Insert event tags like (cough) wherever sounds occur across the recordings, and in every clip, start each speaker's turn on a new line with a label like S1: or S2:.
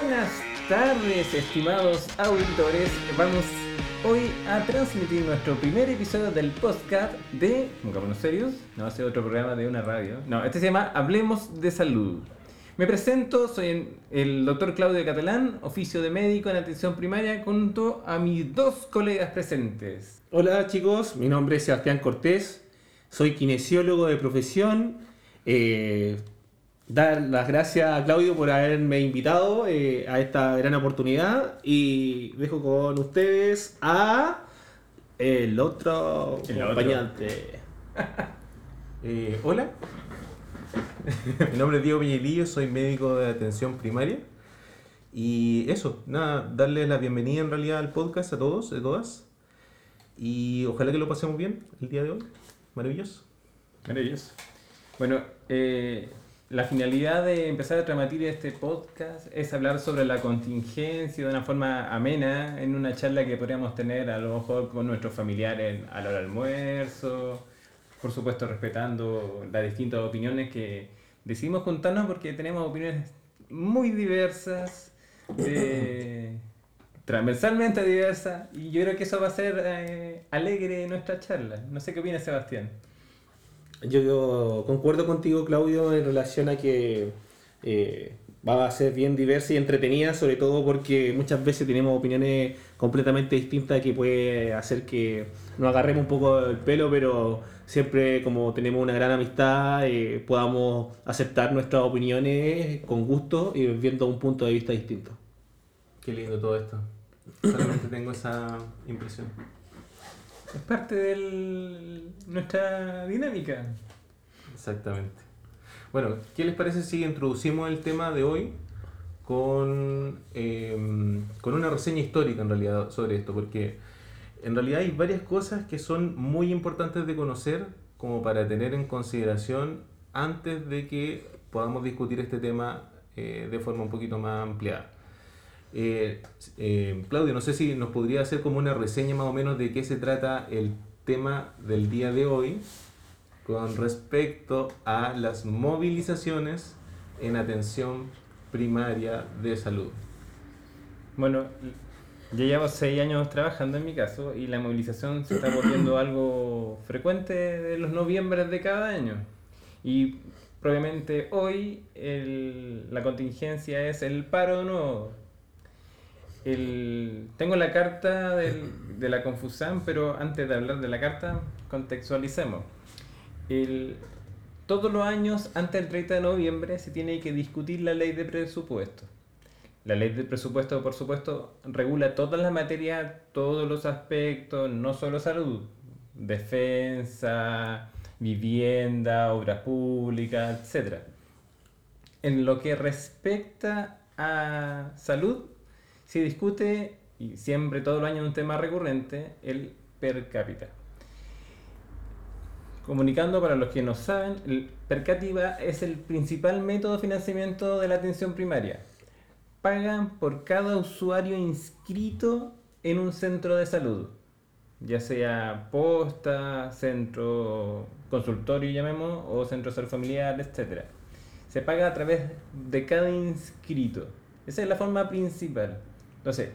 S1: Buenas tardes, estimados auditores. Vamos hoy a transmitir nuestro primer episodio del podcast de Pongámonos Serios. No va a ser otro programa de una radio. No, este se llama Hablemos de Salud. Me presento, soy el doctor Claudio Catalán, oficio de médico en atención primaria, junto a mis dos colegas presentes.
S2: Hola chicos, mi nombre es Sebastián Cortés, soy kinesiólogo de profesión. Eh, dar las gracias a Claudio por haberme invitado eh, a esta gran oportunidad y dejo con ustedes a el otro
S1: El otro.
S2: acompañante. (laughs)
S3: Eh, hola, (laughs) mi nombre es Diego Peñalillo, soy médico de atención primaria. Y eso, nada, darles la bienvenida en realidad al podcast a todos, a todas. Y ojalá que lo pasemos bien el día de hoy. Maravilloso.
S1: Maravilloso. Bueno, eh, la finalidad de empezar a transmitir este podcast es hablar sobre la contingencia de una forma amena en una charla que podríamos tener a lo mejor con nuestros familiares a la hora del almuerzo, por supuesto respetando las distintas opiniones que decidimos juntarnos porque tenemos opiniones muy diversas, eh, (coughs) transversalmente diversas, y yo creo que eso va a ser eh, alegre nuestra charla. No sé qué opina Sebastián.
S2: Yo, concuerdo contigo Claudio en relación a que eh, va a ser bien diversa y entretenida, sobre todo porque muchas veces tenemos opiniones completamente distintas que puede hacer que nos agarremos un poco el pelo, pero siempre como tenemos una gran amistad eh, podamos aceptar nuestras opiniones con gusto y viendo un punto de vista distinto.
S3: Qué lindo todo esto. Solamente tengo esa impresión.
S1: Es parte de nuestra dinámica.
S3: Exactamente. Bueno, ¿qué les parece si introducimos el tema de hoy con, eh, con una reseña histórica en realidad sobre esto? Porque en realidad hay varias cosas que son muy importantes de conocer como para tener en consideración antes de que podamos discutir este tema eh, de forma un poquito más ampliada. Eh, eh, Claudio, no sé si nos podría hacer como una reseña más o menos de qué se trata el tema del día de hoy con respecto a las movilizaciones en atención primaria de salud.
S1: Bueno, ya llevo seis años trabajando en mi caso y la movilización se está volviendo (clears throat) algo frecuente de los noviembres de cada año. Y probablemente hoy el- la contingencia es el paro de nuevo. El- tengo la carta de la Confusan, pero antes de hablar de la carta, contextualicemos. El- todos los años, antes del 30 de noviembre, se tiene que discutir la ley de presupuesto. La ley de presupuesto, por supuesto, regula todas las materias, todos los aspectos, no solo salud, defensa, vivienda, obras públicas, etc. En lo que respecta a salud, se discute, y siempre todo el año un tema recurrente, el per cápita. Comunicando para los que no saben, el per cápita es el principal método de financiamiento de la atención primaria. Pagan por cada usuario inscrito en un centro de salud, ya sea posta, centro consultorio, llamemos, o centro de salud familiar, etc. Se paga a través de cada inscrito. Esa es la forma principal. Entonces,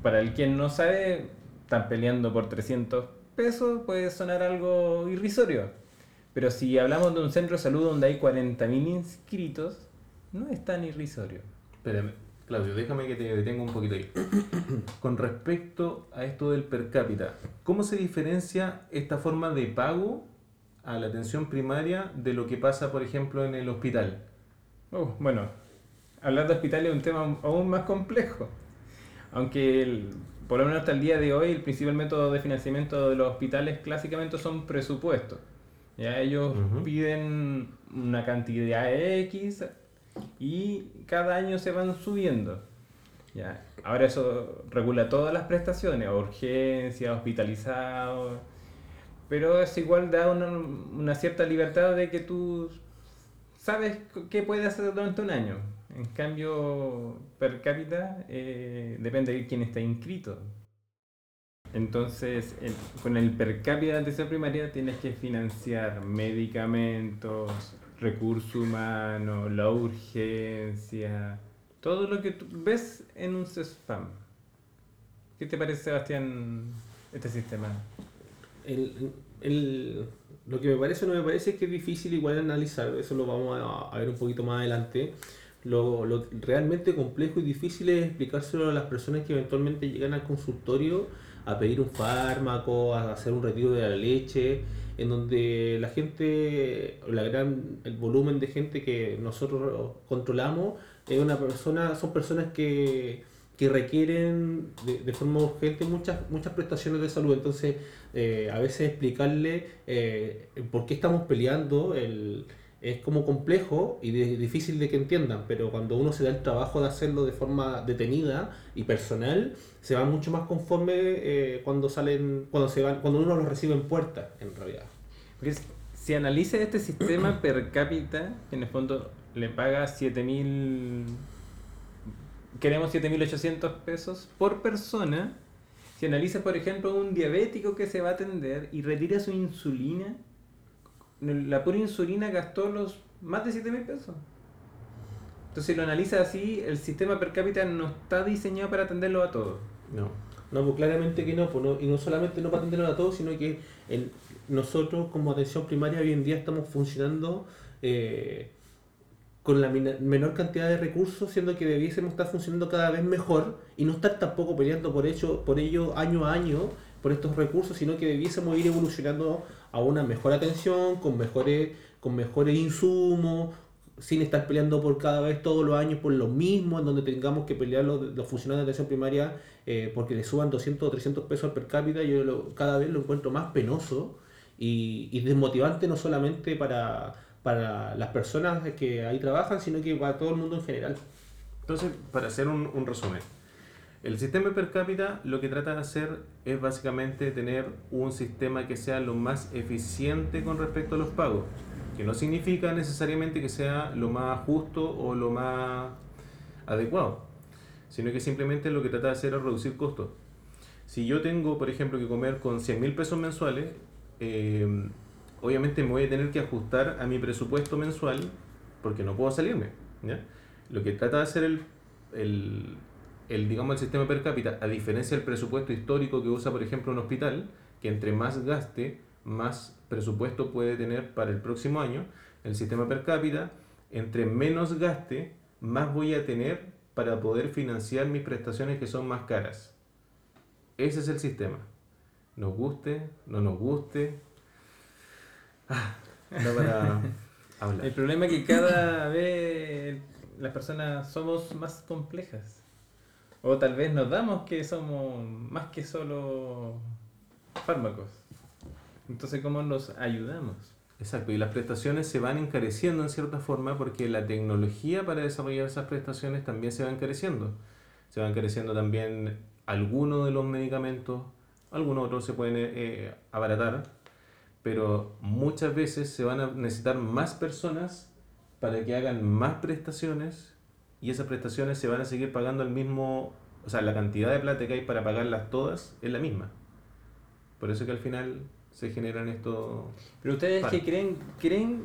S1: para el quien no sabe, están peleando por 300 pesos, puede sonar algo irrisorio. Pero si hablamos de un centro de salud donde hay 40.000 inscritos, no es tan irrisorio.
S3: Espérame, Claudio, déjame que te detenga un poquito ahí. (coughs) Con respecto a esto del per cápita, ¿cómo se diferencia esta forma de pago a la atención primaria de lo que pasa, por ejemplo, en el hospital?
S1: Uh, bueno, hablar de hospitales es un tema aún más complejo. Aunque el- por lo menos hasta el día de hoy el principal método de financiamiento de los hospitales clásicamente son presupuestos. Ya ellos piden una cantidad X y cada año se van subiendo. Ya. Ahora eso regula todas las prestaciones, urgencia, hospitalizado, pero es igual da una, una cierta libertad de que tú sabes qué puedes hacer durante un año. En cambio, per cápita eh, depende de quién está inscrito. Entonces, con el per cápita de atención primaria tienes que financiar medicamentos, recursos humanos, la urgencia, Todo lo que tú ves en un spam. ¿Qué te parece, Sebastián, este sistema?
S2: El, el- lo que me parece o no me parece es que es difícil igual analizar, eso lo vamos a ver un poquito más adelante. Lo, lo realmente complejo y difícil es explicárselo a las personas que eventualmente llegan al consultorio a pedir un fármaco, a hacer un retiro de la leche, en donde la gente, la gran, el volumen de gente que nosotros controlamos es una persona, son personas que, que requieren de, de forma urgente muchas, muchas prestaciones de salud. Entonces, eh, a veces explicarle eh, por qué estamos peleando el, es como complejo y difícil de que entiendan, pero cuando uno se da el trabajo de hacerlo de forma detenida y personal, se va mucho más conforme eh, cuando salen, cuando se van, cuando uno los recibe en puerta, en realidad.
S1: Porque si- si analiza este sistema (coughs) per cápita, en el fondo le paga 7000. Queremos 7800 pesos por persona. Si analiza, por ejemplo, un diabético que se va a atender y retira su insulina, la pura insulina gastó los más de 7000 pesos. Entonces, si lo analiza así, el sistema per cápita no está diseñado para atenderlo a todos.
S3: No.
S2: No, pues claramente que no, pues y no solamente no para atenderlo a todos, sino que nosotros como atención primaria hoy en día estamos funcionando eh, con la menor cantidad de recursos, siendo que debiésemos estar funcionando cada vez mejor y no estar tampoco peleando por, hecho, por ello año a año por estos recursos, sino que debiésemos ir evolucionando a una mejor atención, con mejores, con mejores insumos, sin estar peleando por cada vez todos los años por lo mismo, en donde tengamos que pelear los, los funcionarios de atención primaria eh, porque le suban 200 o 300 pesos per cápita, yo lo- cada vez lo encuentro más penoso y, desmotivante no solamente para, para las personas que ahí trabajan, sino que para todo el mundo en general.
S3: Entonces, para hacer un resumen, el sistema per cápita lo que trata de hacer es básicamente tener un sistema que sea lo más eficiente con respecto a los pagos, que no significa necesariamente que sea lo más justo o lo más adecuado, sino que simplemente lo que trata de hacer es reducir costos. Si yo tengo, por ejemplo, que comer con 100 mil pesos mensuales, eh, obviamente me voy a tener que ajustar a mi presupuesto mensual porque no puedo salirme. Lo que trata de hacer el, el, digamos, el sistema per cápita, a diferencia del presupuesto histórico que usa, por ejemplo, un hospital, que entre más gaste, más presupuesto puede tener para el próximo año, el sistema per cápita, entre menos gaste, más voy a tener para poder financiar mis prestaciones que son más caras. Ese es el sistema. Nos guste, no nos guste. Ah, da para hablar.
S1: El problema es que cada vez las personas somos más complejas. O tal vez nos damos que somos más que solo fármacos. Entonces, ¿cómo nos ayudamos?
S3: Exacto, y las prestaciones se van encareciendo en cierta forma porque la tecnología para desarrollar esas prestaciones también se va encareciendo. Se va encareciendo también algunos de los medicamentos, algunos otros se pueden eh, abaratar, pero muchas veces se van a necesitar más personas para que hagan más prestaciones y esas prestaciones se van a seguir pagando al mismo, o sea, la cantidad de plata que hay para pagarlas todas es la misma. Por eso que al final se generan estos...
S1: Pero ustedes que creen, creen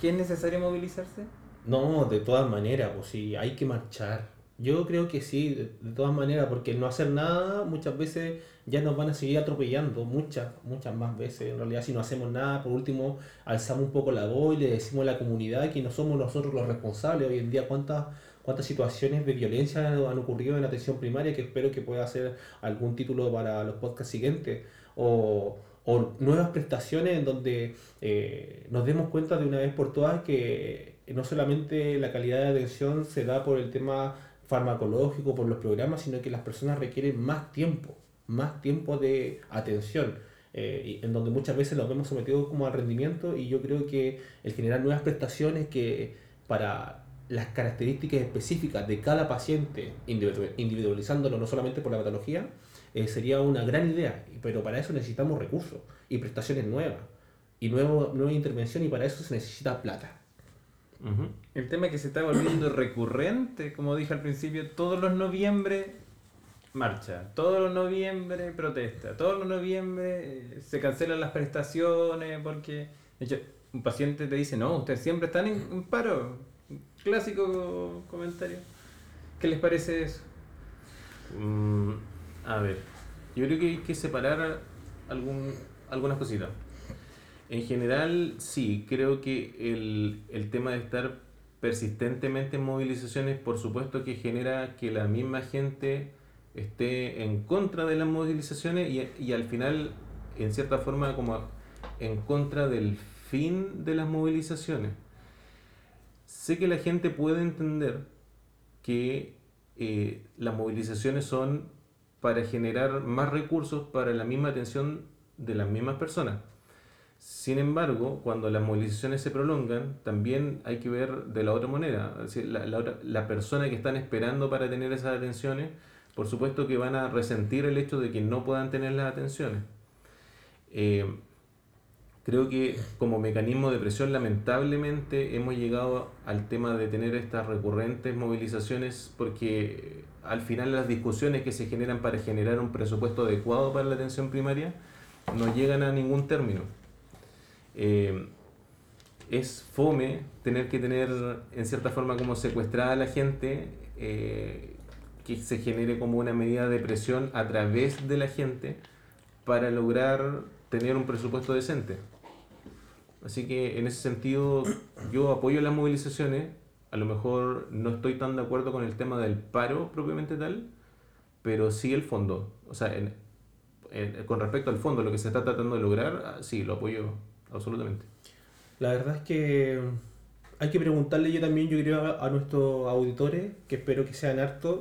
S1: que es necesario movilizarse?
S2: No, de todas maneras, pues sí, hay que marchar. Yo creo que sí, de, de todas maneras, porque el no hacer nada muchas veces ya nos van a seguir atropellando, muchas, muchas más veces. En realidad, si no hacemos nada, por último, alzamos un poco la voz y le decimos a la comunidad que no somos nosotros los responsables. Hoy en día, ¿cuántas, cuántas situaciones de violencia han, ocurrido en la atención primaria? Que espero que pueda hacer algún título para los podcasts siguientes. O, o nuevas prestaciones en donde eh, nos demos cuenta de una vez por todas que no solamente la calidad de atención se da por el tema farmacológico, por los programas, sino que las personas requieren más tiempo, más tiempo de atención, eh, en donde muchas veces los vemos sometidos como al rendimiento y yo creo que el generar nuevas prestaciones que para las características específicas de cada paciente, individu- individualizándolo no solamente por la patología, eh, sería una gran idea, pero para eso necesitamos recursos y prestaciones nuevas y nuevo, nueva intervención y para eso se necesita plata.
S1: El tema es que se está volviendo recurrente, como dije al principio, todos los noviembre marcha, todos los noviembre protesta, todos los noviembre eh, se cancelan las prestaciones porque, de hecho, un paciente te dice, no, ustedes siempre están en, en paro, clásico comentario. ¿Qué les parece eso?
S3: Mm, a ver, yo creo que hay que separar algún, algunas cositas. En general, sí, creo que el, el tema de estar persistentemente en movilizaciones, por supuesto que genera que la misma gente esté en contra de las movilizaciones y, y al final, en cierta forma, como en contra del fin de las movilizaciones. Sé que la gente puede entender que eh, las movilizaciones son para generar más recursos para la misma atención de las mismas personas. Sin embargo, cuando las movilizaciones se prolongan, también hay que ver de la otra manera. La, la persona que están esperando para tener esas atenciones, por supuesto que van a resentir el hecho de que no puedan tener las atenciones. Eh, creo que como mecanismo de presión, lamentablemente, hemos llegado al tema de tener estas recurrentes movilizaciones porque al final las discusiones que se generan para generar un presupuesto adecuado para la atención primaria no llegan a ningún término. Eh, es fome tener que tener en cierta forma como secuestrada a la gente, eh, que se genere como una medida de presión a través de la gente para lograr tener un presupuesto decente. Así que en ese sentido yo apoyo las movilizaciones, a lo mejor no estoy tan de acuerdo con el tema del paro propiamente tal, pero sí el fondo. O sea, en- en- con respecto al fondo, lo que se está tratando de lograr, ah, sí, lo apoyo absolutamente.
S2: La verdad es que hay que preguntarle yo también, yo creo, a, a nuestros auditores, que espero que sean hartos,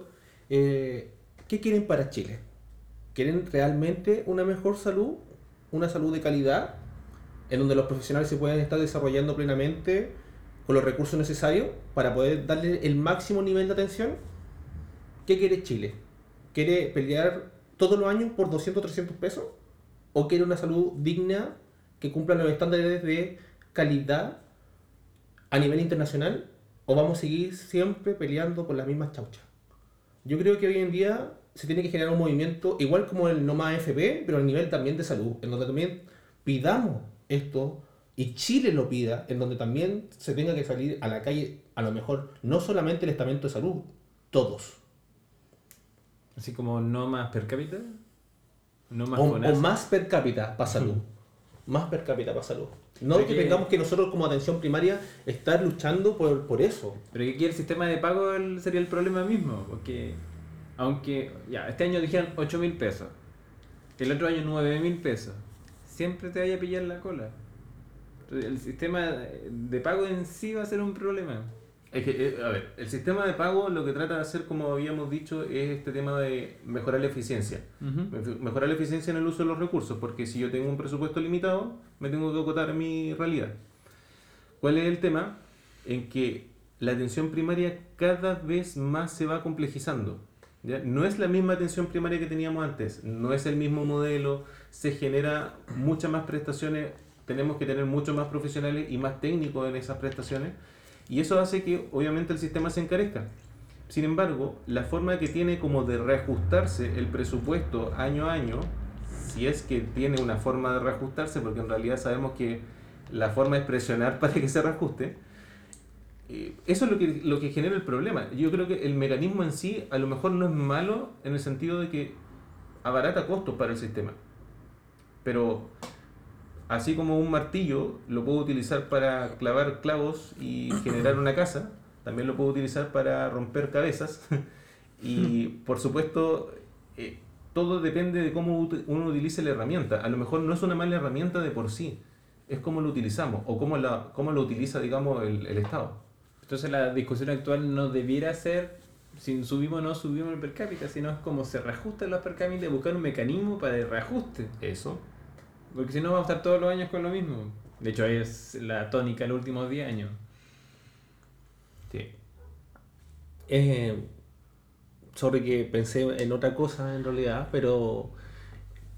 S2: eh, ¿qué quieren para Chile? ¿Quieren realmente una mejor salud? ¿Una salud de calidad? En donde los profesionales se puedan estar desarrollando plenamente con los recursos necesarios para poder darle el máximo nivel de atención? ¿Qué quiere Chile? ¿Quiere pelear todos los años por 200, 300 pesos? ¿O quiere una salud digna que cumpla los estándares de calidad a nivel internacional? ¿O vamos a seguir siempre peleando por las mismas chauchas? Yo creo que hoy en día se tiene que generar un movimiento igual como el No Más FP, pero a nivel también de salud, en donde también pidamos esto y Chile lo pida, en donde también se tenga que salir a la calle, a lo mejor no solamente el estamento de salud, todos.
S1: Así como no más per cápita. No más
S2: O, más per cápita para salud. Más per cápita para salud. No
S1: Pero
S2: que tengamos que nosotros como atención primaria estar luchando por, por eso.
S1: Pero que aquí el sistema de pago sería el problema mismo, porque aunque ya este año dijeron 8 mil pesos, el otro año 9 mil pesos, siempre te vaya a pillar la cola. El sistema de pago en sí va a ser un problema.
S3: Es que, eh, a ver, el sistema de pago lo que trata de hacer, como habíamos dicho, es este tema de mejorar la eficiencia. Mej- Mejorar la eficiencia en el uso de los recursos, porque si yo tengo un presupuesto limitado, me tengo que acotar a mi realidad. ¿Cuál es el tema? En que la atención primaria cada vez más se va complejizando. No es la misma atención primaria que teníamos antes, no es el mismo modelo, se genera muchas más prestaciones, tenemos que tener muchos más profesionales y más técnicos en esas prestaciones, y eso hace que obviamente el sistema se encarezca. Sin embargo, la forma que tiene como de reajustarse el presupuesto año a año, si es que tiene una forma de reajustarse, porque en realidad sabemos que la forma es presionar (laughs) para que se reajuste, eh, eso es lo que, lo que genera el problema. Yo creo que el mecanismo en sí a lo mejor no es malo en el sentido de que abarata costos para el sistema. Pero así como un martillo lo puedo utilizar para clavar clavos y (coughs) generar una casa, también lo puedo utilizar para romper cabezas. (laughs) y por supuesto, eh, todo depende de cómo uno utilice la herramienta. A lo mejor no es una mala herramienta de por sí, es cómo lo utilizamos o cómo, la, cómo lo utiliza, digamos, el, el Estado.
S1: Entonces la discusión actual no debiera ser si subimos o no subimos el per cápita, sino es como se reajustan los per cápita y buscar un mecanismo para el reajuste.
S3: Eso.
S1: Porque si no vamos a estar todos los años con lo mismo. De hecho es la tónica los últimos 10 años.
S3: Sí.
S2: Eh, sorry que pensé en otra cosa en realidad, pero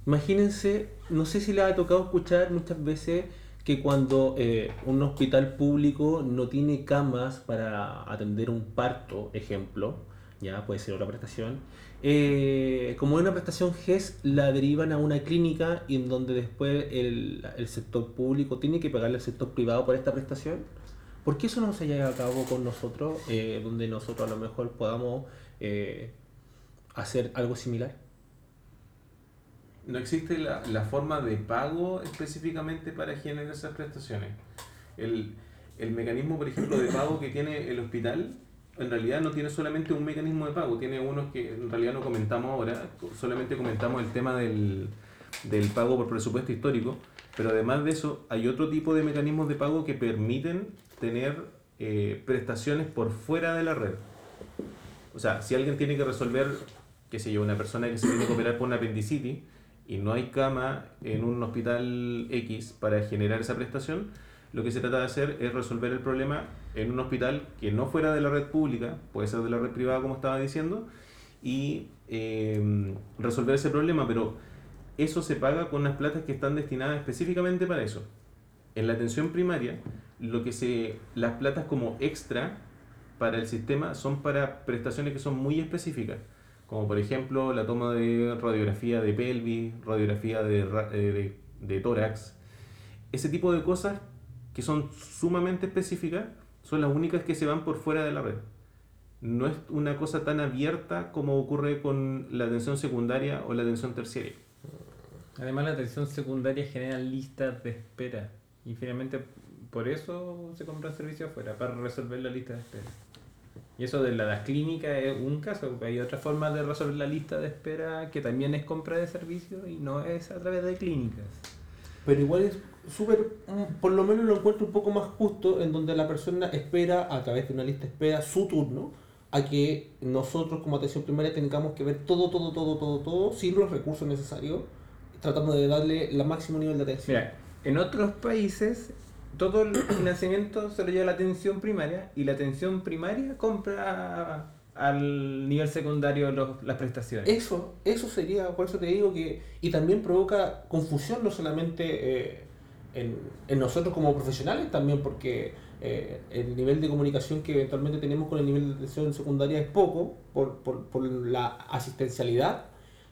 S2: imagínense, no sé si les ha tocado escuchar muchas veces que cuando eh, un hospital público no tiene camas para atender un parto, ejemplo, ya puede ser otra prestación, eh, como es una prestación GES, la derivan a una clínica y en donde después el, el sector público tiene que pagarle al sector privado por esta prestación. ¿Por qué eso no se lleva a cabo con nosotros, eh, donde nosotros a lo mejor podamos eh, hacer algo similar?
S3: No existe la, la forma de pago específicamente para generar esas prestaciones. El, el mecanismo, por ejemplo, de pago que tiene el hospital, en realidad no tiene solamente un mecanismo de pago, tiene unos que en realidad no comentamos ahora, solamente comentamos el tema del, del pago por presupuesto histórico, pero además de eso hay otro tipo de mecanismos de pago que permiten tener eh, prestaciones por fuera de la red. O sea, si alguien tiene que resolver, qué sé yo, una persona que se tiene que operar por una apendicitis y no hay cama en un hospital X para generar esa prestación, lo que se trata de hacer es resolver el problema en un hospital que no fuera de la red pública, puede ser de la red privada como estaba diciendo, y eh, resolver ese problema, pero eso se paga con unas platas que están destinadas específicamente para eso. En la atención primaria, lo que se las platas como extra para el sistema son para prestaciones que son muy específicas, como por ejemplo la toma de radiografía de pelvis, radiografía de, de, de tórax, ese tipo de cosas que son sumamente específicas, son las únicas que se van por fuera de la red. No es una cosa tan abierta como ocurre con la atención secundaria o la atención terciaria.
S1: Además la atención secundaria genera listas de espera y finalmente por eso se compra servicio afuera, para resolver la lista de espera. Y eso de la, las clínicas es un caso, hay otra forma de resolver la lista de espera que también es compra de servicios y no es a través de clínicas.
S2: Pero igual es súper, mm, por lo menos lo encuentro un poco más justo, en donde la persona espera a través de una lista de espera su turno, a que nosotros como atención primaria tengamos que ver todo, todo, todo, todo, todo, sin los recursos necesarios, tratando de darle el máximo nivel de atención.
S1: Mira, en otros países todo el (clears throat) financiamiento se lo lleva la atención primaria y la atención primaria compra al nivel secundario los, las prestaciones.
S2: Eso, eso sería, por eso te digo que, y también provoca confusión no solamente eh, en, en, nosotros como profesionales, también porque eh, el nivel de comunicación que eventualmente tenemos con el nivel de atención secundaria es poco por, por, por la asistencialidad,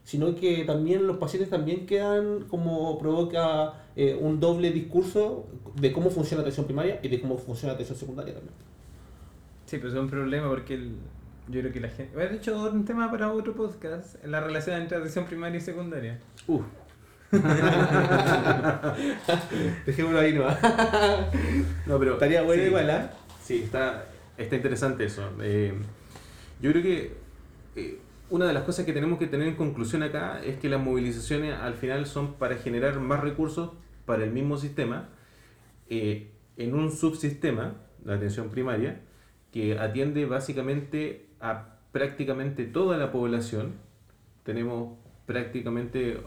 S2: sino que también los pacientes también quedan como provoca eh, un doble discurso de cómo funciona la atención primaria y de cómo funciona la atención secundaria también.
S1: Sí, pero es un problema porque el, yo creo que la gente... De hecho, un tema para otro podcast, la relación entre atención primaria y secundaria.
S2: Uh. (laughs) Dejémoslo ahí nomás.
S3: no, pero
S2: estaría bueno
S3: sí,
S2: igual, ¿eh?
S3: Sí, está, está interesante eso. Eh, yo creo que eh, una de las cosas que tenemos que tener en conclusión acá es que las movilizaciones al final son para generar más recursos para el mismo sistema eh, en un subsistema, la atención primaria, que atiende básicamente a prácticamente toda la población. Tenemos prácticamente,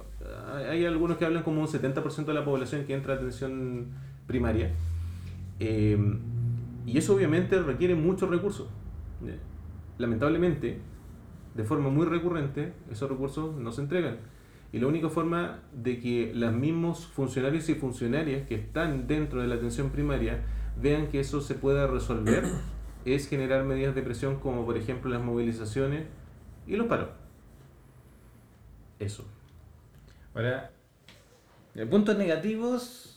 S3: hay algunos que hablan como un 70% de la población que entra a atención primaria. Eh, y eso obviamente requiere muchos recursos. Lamentablemente, de forma muy recurrente, esos recursos no se entregan. Y la única forma de que los mismos funcionarios y funcionarias que están dentro de la atención primaria vean que eso se pueda resolver (coughs) es generar medidas de presión como por ejemplo las movilizaciones y los paros. Eso.
S1: Ahora, puntos negativos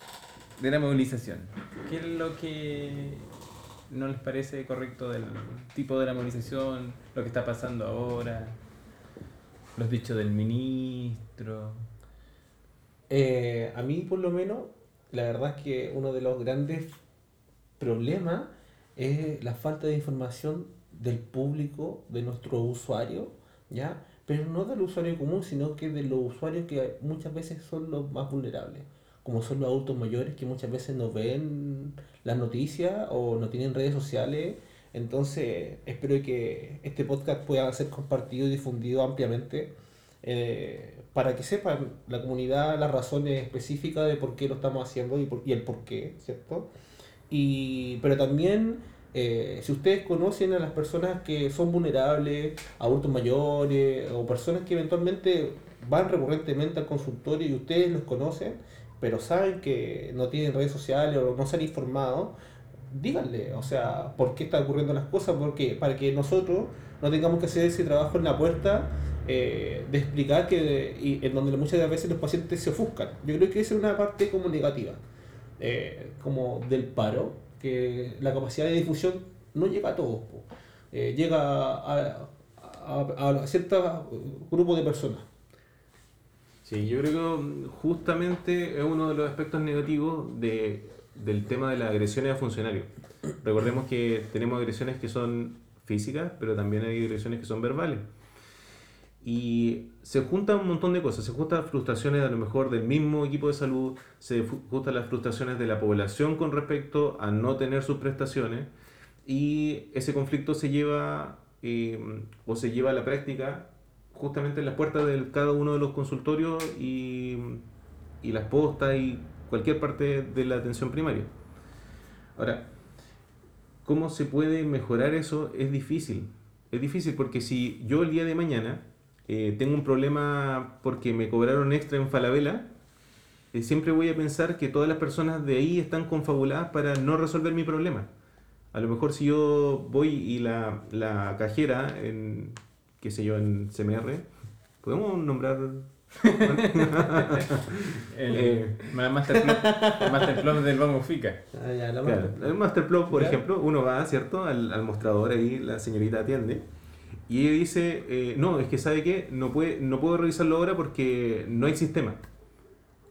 S1: de la movilización. ¿Qué es lo que no les parece correcto del tipo de la movilización, lo que está pasando ahora, los dichos del ministro?
S2: Eh, a mí, por lo menos, la verdad es que uno de los grandes problemas es la falta de información del público, de nuestro usuario, ¿ya? Pero no del usuario común, sino que de los usuarios que muchas veces son los más vulnerables, como son los adultos mayores que muchas veces no ven las noticias o no tienen redes sociales. Entonces, espero que este podcast pueda ser compartido y difundido ampliamente eh, para que sepan la comunidad las razones específicas de por qué lo estamos haciendo y, el por qué, ¿cierto? Y, pero también, eh, si ustedes conocen a las personas que son vulnerables, adultos mayores o personas que eventualmente van recurrentemente al consultorio y ustedes los conocen, pero saben que no tienen redes sociales o no se han informado, díganle, o sea, por qué están ocurriendo las cosas, porque para que nosotros no tengamos que hacer ese trabajo en la puerta eh, de explicar que y en donde muchas veces los pacientes se ofuscan. Yo creo que esa es una parte como negativa, eh, como del paro, que la capacidad de difusión no llega a todos. Eh, llega a, a, a cierto grupo de personas.
S3: Sí, yo creo que justamente es uno de los aspectos negativos de, del tema de las agresiones a funcionarios. Recordemos que tenemos agresiones que son físicas, pero también hay agresiones que son verbales. Y se juntan un montón de cosas, se juntan frustraciones a lo mejor del mismo equipo de salud, se juntan las frustraciones de la población con respecto a no tener sus prestaciones y ese conflicto se lleva eh, o se lleva a la práctica justamente en las puertas de cada uno de los consultorios y, y las postas y cualquier parte de la atención primaria. Ahora, ¿cómo se puede mejorar eso? Es difícil. Es difícil porque si yo el día de mañana eh, tengo un problema porque me cobraron extra en Falabella, eh, siempre voy a pensar que todas las personas de ahí están confabuladas para no resolver mi problema. A lo mejor si yo voy y la, la cajera en, qué sé yo, en CMR, ¿podemos nombrar? (laughs)
S1: El,
S3: Eh.
S1: ma- Masterplan, el del Vamos Fica.
S2: Ah, ya, la
S3: Claro,
S2: mano.
S3: el Masterplot, por
S2: Ya.
S3: ejemplo, uno va, ¿cierto? Al, al mostrador ahí, la señorita atiende. Y ella dice, eh, no, es que sabe que no, puede, no puedo revisarlo ahora porque no hay sistema.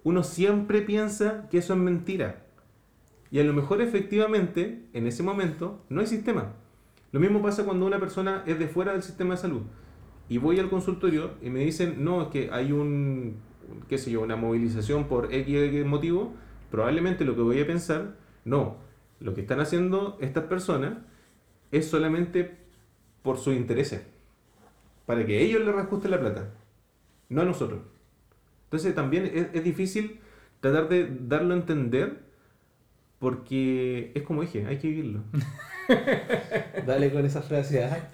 S3: Uno siempre piensa que eso es mentira. Y a lo mejor efectivamente, en ese momento, no hay sistema. Lo mismo pasa cuando una persona es de fuera del sistema de salud. Y voy al consultorio y me dicen, no, es que hay un, qué sé yo, una movilización por X, motivo. Probablemente lo que voy a pensar, no, lo que están haciendo estas personas es solamente por sus intereses. Para que ellos le reajusten la plata. No a nosotros. Entonces también es, es difícil tratar de darlo a entender porque es como dije, hay que vivirlo. (laughs)
S2: Dale con esa frase. ¿ah?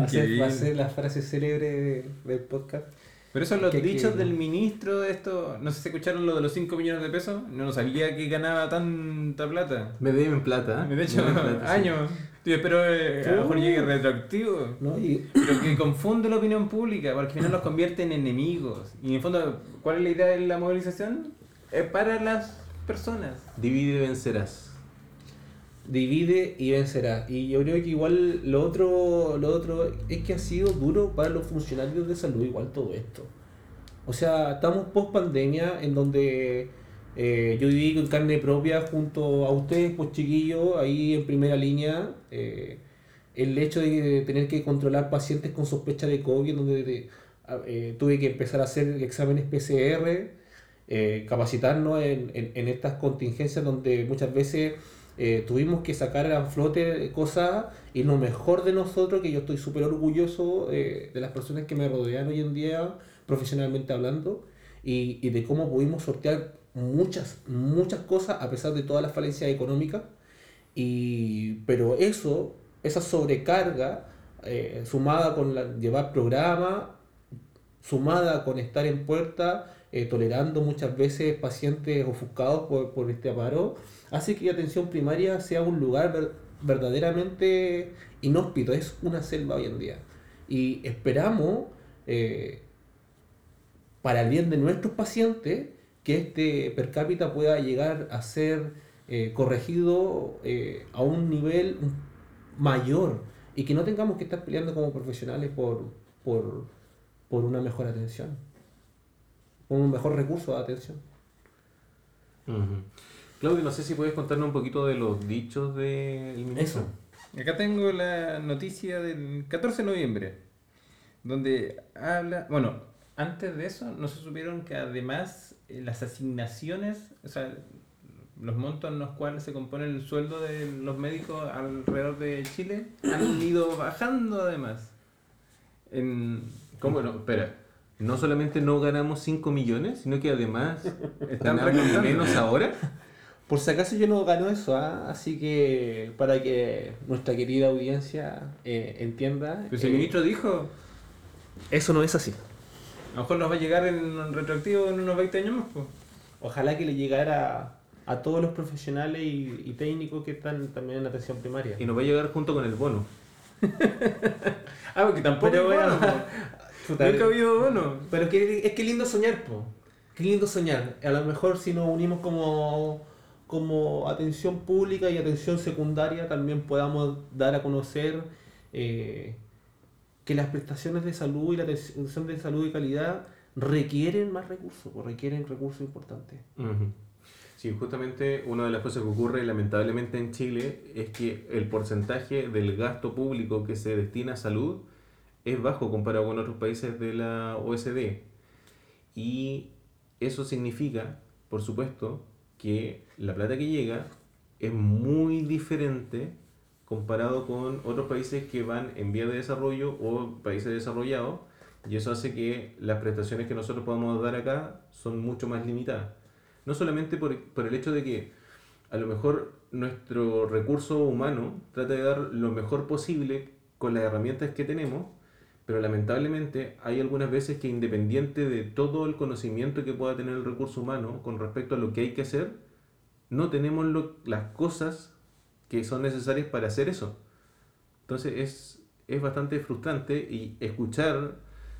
S2: Va a ser- va a
S1: ir.
S2: ser la frase célebre de- del podcast.
S1: Pero eso, los
S2: que-
S1: dichos del ministro de esto, no sé si escucharon lo de los 5 millones de pesos, no no sabía que ganaba tanta plata.
S3: Me deben plata.
S1: De hecho,
S3: Me deben plata, sí.
S1: años. Yo espero eh, a lo mejor llegue retroactivo.
S2: ¿no? Y
S1: Pero que confunde la opinión pública, porque al final los convierte en enemigos. Y en el fondo, ¿cuál es la idea de la movilización? Es para las personas.
S3: Divide y vencerás.
S2: Divide y vencerá. Y yo creo que igual lo otro, lo otro es que ha sido duro para los funcionarios de salud igual todo esto. O sea, estamos post pandemia en donde eh, yo viví con carne propia junto a ustedes, pues chiquillos, ahí en primera línea. eh, el hecho de tener que controlar pacientes con sospecha de COVID, donde de- a- eh, tuve que empezar a hacer exámenes PCR, capacitarnos en, en, en estas contingencias donde muchas veces eh, tuvimos que sacar a flote cosas y lo mejor de nosotros, que yo estoy súper orgulloso eh, de las personas que me rodean hoy en día, profesionalmente hablando, y, y de cómo pudimos sortear muchas, muchas cosas a pesar de todas las falencias económicas. Y, pero eso, esa sobrecarga, eh, sumada con llevar programa, sumada con estar en puerta, eh, tolerando muchas veces pacientes ofuscados por, por este aparo, hace que la atención primaria sea un lugar ver- verdaderamente inhóspito, es una selva hoy en día. Y esperamos, eh, para el bien de nuestros pacientes, que este per cápita pueda llegar a ser eh, corregido a un nivel mayor y que no tengamos que estar peleando como profesionales por, por, por una mejor atención, un mejor recurso de atención.
S3: Ujú. Claudio, no sé si puedes contarnos un poquito de los dichos del ministro.
S2: Eso.
S1: Acá tengo la noticia del 14 de noviembre, donde habla, bueno, antes de eso no se supieron que además eh, las asignaciones, o sea, los montos en los cuales se compone el sueldo de los médicos alrededor de Chile han ido bajando además. En,
S3: ¿Cómo no? Espera. No solamente no ganamos 5 millones, sino que además (laughs)
S1: Están recortando.
S3: menos ahora.
S2: Por si acaso yo no gano eso, ¿ah? así que para que nuestra querida audiencia eh, entienda,
S1: pues el
S2: eh,
S1: ministro dijo,
S2: eso no es así.
S1: a lo mejor nos va a llegar en retroactivo en unos 20 años más. Pues.
S2: Ojalá que le llegara a todos los profesionales y, y técnicos que están también en atención primaria.
S3: Y nos va a llegar junto con el bono. (laughs)
S1: Ah, porque tampoco
S2: Pero bueno. Puta,
S1: Nunca ha habido bono.
S2: Pero que, es que lindo soñar, po. Qué lindo soñar. A lo mejor si nos unimos como, como atención pública y atención secundaria también podamos dar a conocer eh, que las prestaciones de salud y la atención de salud de calidad requieren más recursos, o requieren recursos importantes.
S3: Sí, justamente una de las cosas que ocurre lamentablemente en Chile es que el porcentaje del gasto público que se destina a salud es bajo comparado con otros países de la OSD. Y eso significa, por supuesto, que la plata que llega es muy diferente comparado con otros países que van en vía de desarrollo o países desarrollados. Y eso hace que las prestaciones que nosotros podamos dar acá son mucho más limitadas. No solamente por, por el hecho de que a lo mejor nuestro recurso humano trata de dar lo mejor posible con las herramientas que tenemos, pero lamentablemente hay algunas veces que independiente de todo el conocimiento que pueda tener el recurso humano con respecto a lo que hay que hacer, no tenemos las cosas que son necesarias para hacer eso. Entonces es, es bastante frustrante y escuchar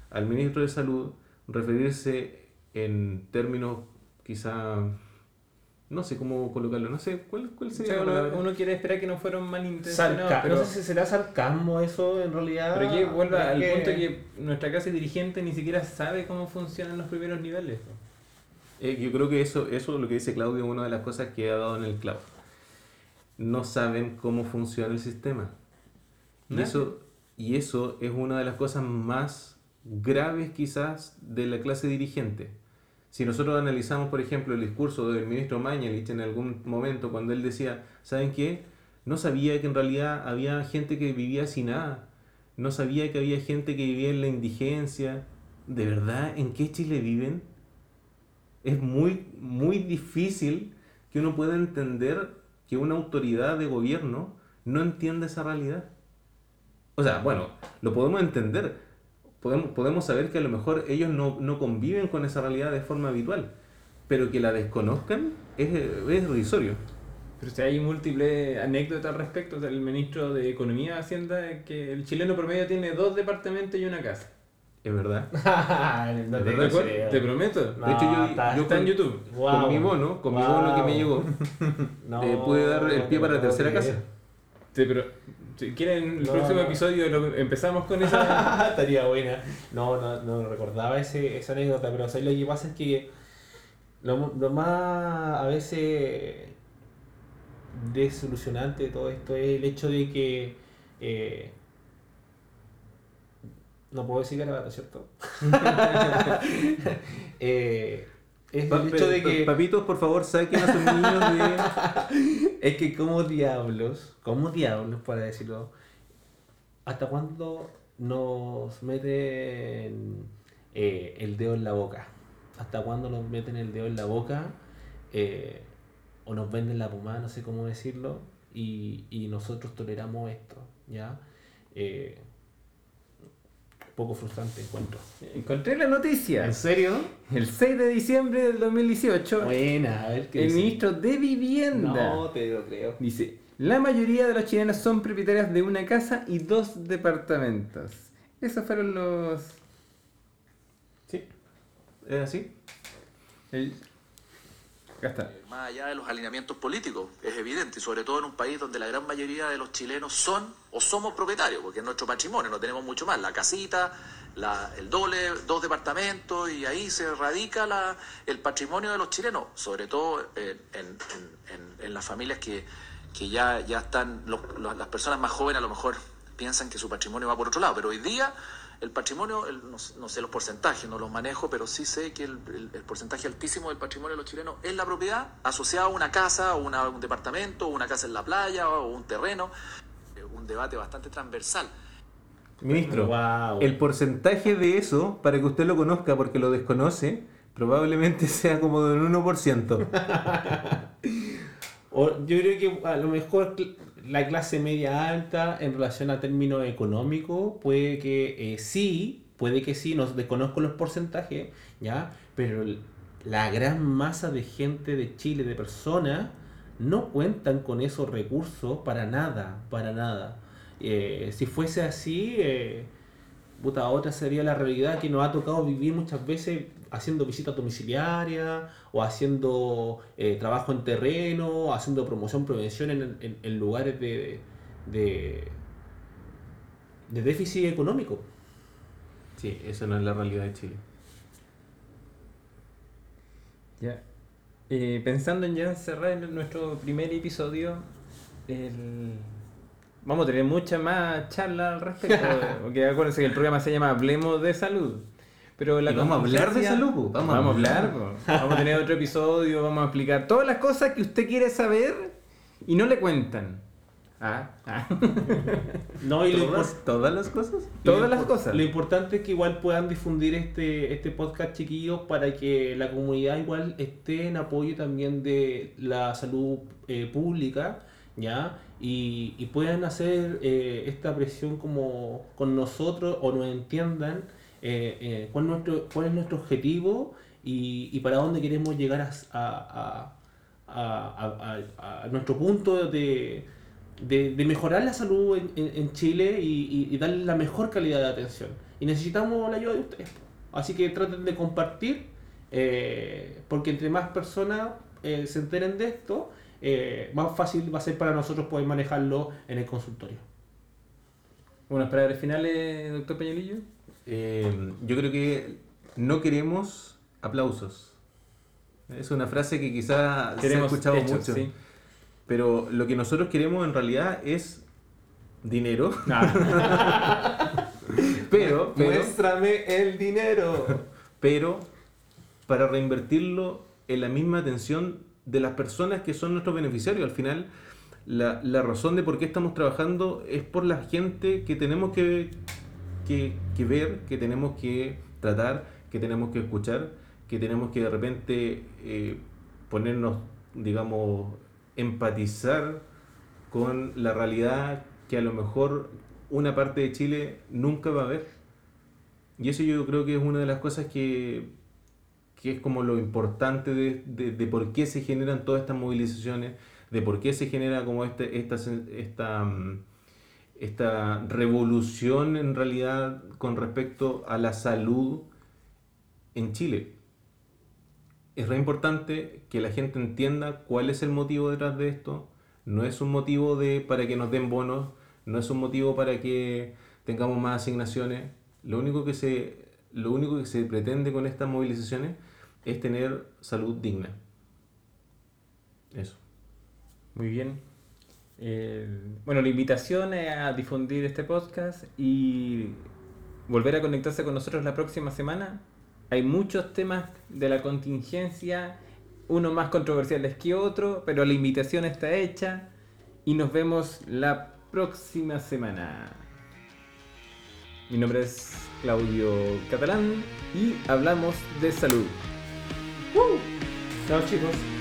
S3: al ministro de Salud referirse en términos quizá, no sé cómo colocarlo, no sé, ¿cuál, cuál
S1: O
S3: sería
S1: sea,
S3: la
S1: uno, quiere esperar que no fueron malintencionados,
S2: Sarca-
S1: pero,
S2: No sé si será sarcasmo eso en realidad.
S1: pero que vuelva al
S2: Porque-
S1: punto que nuestra clase dirigente ni siquiera sabe cómo funcionan los primeros niveles.
S3: Eh, yo creo que eso, eso lo que dice Claudio es una de las cosas que ha dado en el clavo. No saben cómo funciona el sistema. Y eso, y eso es una de las cosas más graves quizás de la clase dirigente. Si nosotros analizamos, por ejemplo, el discurso del ministro Mañalich en algún momento cuando él decía, ¿saben qué? No sabía que en realidad había gente que vivía sin nada. No sabía que había gente que vivía en la indigencia. ¿De verdad en qué Chile viven? es muy, muy difícil que uno pueda entender que una autoridad de gobierno no entienda esa realidad. O sea, bueno, lo podemos entender. Podemos, podemos saber que a lo mejor ellos no, no conviven con esa realidad de forma habitual, pero que la desconozcan es, es irrisorio.
S1: Pero si hay múltiples anécdotas al respecto, o sea, el ministro de Economía y Hacienda, que el chileno promedio tiene dos departamentos y una casa.
S3: Es verdad. (laughs)
S2: no
S1: ¿Te,
S2: te creo.
S1: Te prometo.
S2: No,
S3: de hecho, yo,
S2: está-
S3: yo
S1: está en
S3: con,
S1: YouTube.
S2: Wow.
S3: con mi bono, con mi bono que me
S2: Wow.
S3: llegó,
S2: No, (laughs)
S3: eh, pude dar el pie
S2: no
S3: para la tercera
S2: creer.
S3: casa.
S1: Sí, pero si quieren el
S2: No,
S1: próximo
S2: no.
S1: episodio lo- empezamos con esa. (laughs)
S2: Estaría buena. No, no, no recordaba ese, esa anécdota, pero ¿sabes? lo que pasa es que lo, lo más a veces desilusionante de todo esto es el hecho de que eh, no puedo decir garabato, ¿cierto? (laughs) (laughs) Eh, es
S3: Pa-
S2: el hecho de que
S3: Papitos, por favor, saquen a sus niños de... (laughs)
S2: es que como diablos, como diablos para decirlo, ¿hasta cuándo nos meten eh, el dedo en la boca? ¿Hasta cuándo nos meten el dedo en la boca? Eh, o nos venden la pomada, no sé cómo decirlo, y, y nosotros toleramos esto, ¿ya? Eh, poco frustrante encuentro.
S1: Encontré la noticia.
S2: serio?
S1: El 6 de diciembre del 2018,
S2: Buena, a ver qué
S1: el
S2: dice.
S1: ministro de Vivienda
S2: No te lo creo.
S1: dice: La mayoría de los chilenos son propietarios de una casa y dos departamentos. Esos fueron los.
S3: Sí, es así.
S1: el- está.
S4: Más allá de los alineamientos políticos, es evidente, y sobre todo en un país donde la gran mayoría de los chilenos son o somos propietarios, porque es nuestro patrimonio, no tenemos mucho más. La casita, la- el doble, dos departamentos, y ahí se radica el patrimonio de los chilenos, sobre todo eh, en, las familias que, ya, ya están, las personas más jóvenes a lo mejor piensan que su patrimonio va por otro lado, pero hoy día el patrimonio, el- no, no sé los porcentajes, no los manejo, pero sí sé que el, el- el porcentaje altísimo del patrimonio de los chilenos es la propiedad asociada a una casa, o una- un departamento, o una casa en la playa, o un terreno. Un debate bastante transversal.
S3: Ministro,
S2: Wow.
S3: el porcentaje de eso, para que usted lo conozca porque lo desconoce, probablemente (laughs) sea como de un 1%. (laughs)
S2: O yo creo que a lo mejor la clase media alta en relación a términos económicos puede que eh, sí, puede que sí, no desconozco los porcentajes, ¿ya? Pero la gran masa de gente de Chile, de personas, no cuentan con esos recursos para nada, para nada. Eh, si fuese así, eh, puta, otra sería la realidad que nos ha tocado vivir muchas veces haciendo visitas domiciliarias o haciendo eh, trabajo en terreno, haciendo promoción, prevención en, en- en lugares de, de, de déficit económico.
S3: Sí, esa no es la realidad de Chile.
S1: Ya. Eh, pensando en ya encerrar en nuestro primer episodio, el- vamos a tener mucha más charla al respecto. (laughs) porque acuérdense que el programa se llama Hablemos de Salud. Pero la
S3: Y vamos a hablar de salud, po.
S1: Vamos, a hablar, po. vamos a tener otro episodio, vamos a explicar todas las cosas que usted quiere saber y no le cuentan. Ah, ah. (laughs)
S2: No, y
S3: ¿Todas, todas las cosas?
S1: Todas las cosas.
S2: Lo importante es que igual puedan difundir este, este podcast, chiquillos, para que la comunidad igual esté en apoyo también de la salud eh, pública, ¿ya? Y, y puedan hacer eh, esta presión como con nosotros o nos entiendan eh, eh, cuál, nuestro, cuál es nuestro objetivo y, y para dónde queremos llegar a, a- a- a- nuestro punto de, de, de mejorar la salud en, en- Chile y, y- y darle la mejor calidad de atención. Y necesitamos la ayuda de ustedes. Así que traten de compartir, eh, porque entre más personas se enteren de esto, más fácil va a ser para nosotros poder manejarlo en el consultorio.
S1: Unas palabras finales, doctor Peñalillo.
S3: Eh, yo creo que no queremos aplausos. Es una frase que quizá se ha escuchado
S1: hechos,
S3: mucho.
S1: sí.
S3: Pero lo que nosotros queremos en realidad es dinero. (laughs) pero, pero,
S2: Muéstrame el dinero.
S3: pero para reinvertirlo en la misma atención de las personas que son nuestros beneficiarios. Al final, la, la razón de por qué estamos trabajando es por la gente que tenemos que, que, que ver, que tenemos que tratar, que tenemos que escuchar, que tenemos que de repente eh, ponernos, digamos, empatizar con la realidad que a lo mejor una parte de Chile nunca va a ver. Y eso yo creo que es una de las cosas que, que es como lo importante de, de- de por qué se generan todas estas movilizaciones, de por qué se genera como este, esta, esta, mm, esta revolución en realidad con respecto a la salud en Chile. Es re importante que la gente entienda cuál es el motivo detrás de esto. No es un motivo de, para que nos den bonos, no es un motivo para que tengamos más asignaciones. Lo único que se, lo único que se pretende con estas movilizaciones es tener salud digna. Eso.
S1: Muy bien. Eh, bueno, la invitación es a difundir este podcast y volver a conectarse con nosotros la próxima semana. Hay muchos temas de la contingencia, unos más controversiales que otros, pero la invitación está hecha y nos vemos la próxima semana. Mi nombre es Claudio Catalán y hablamos de salud.
S2: Chao chicos.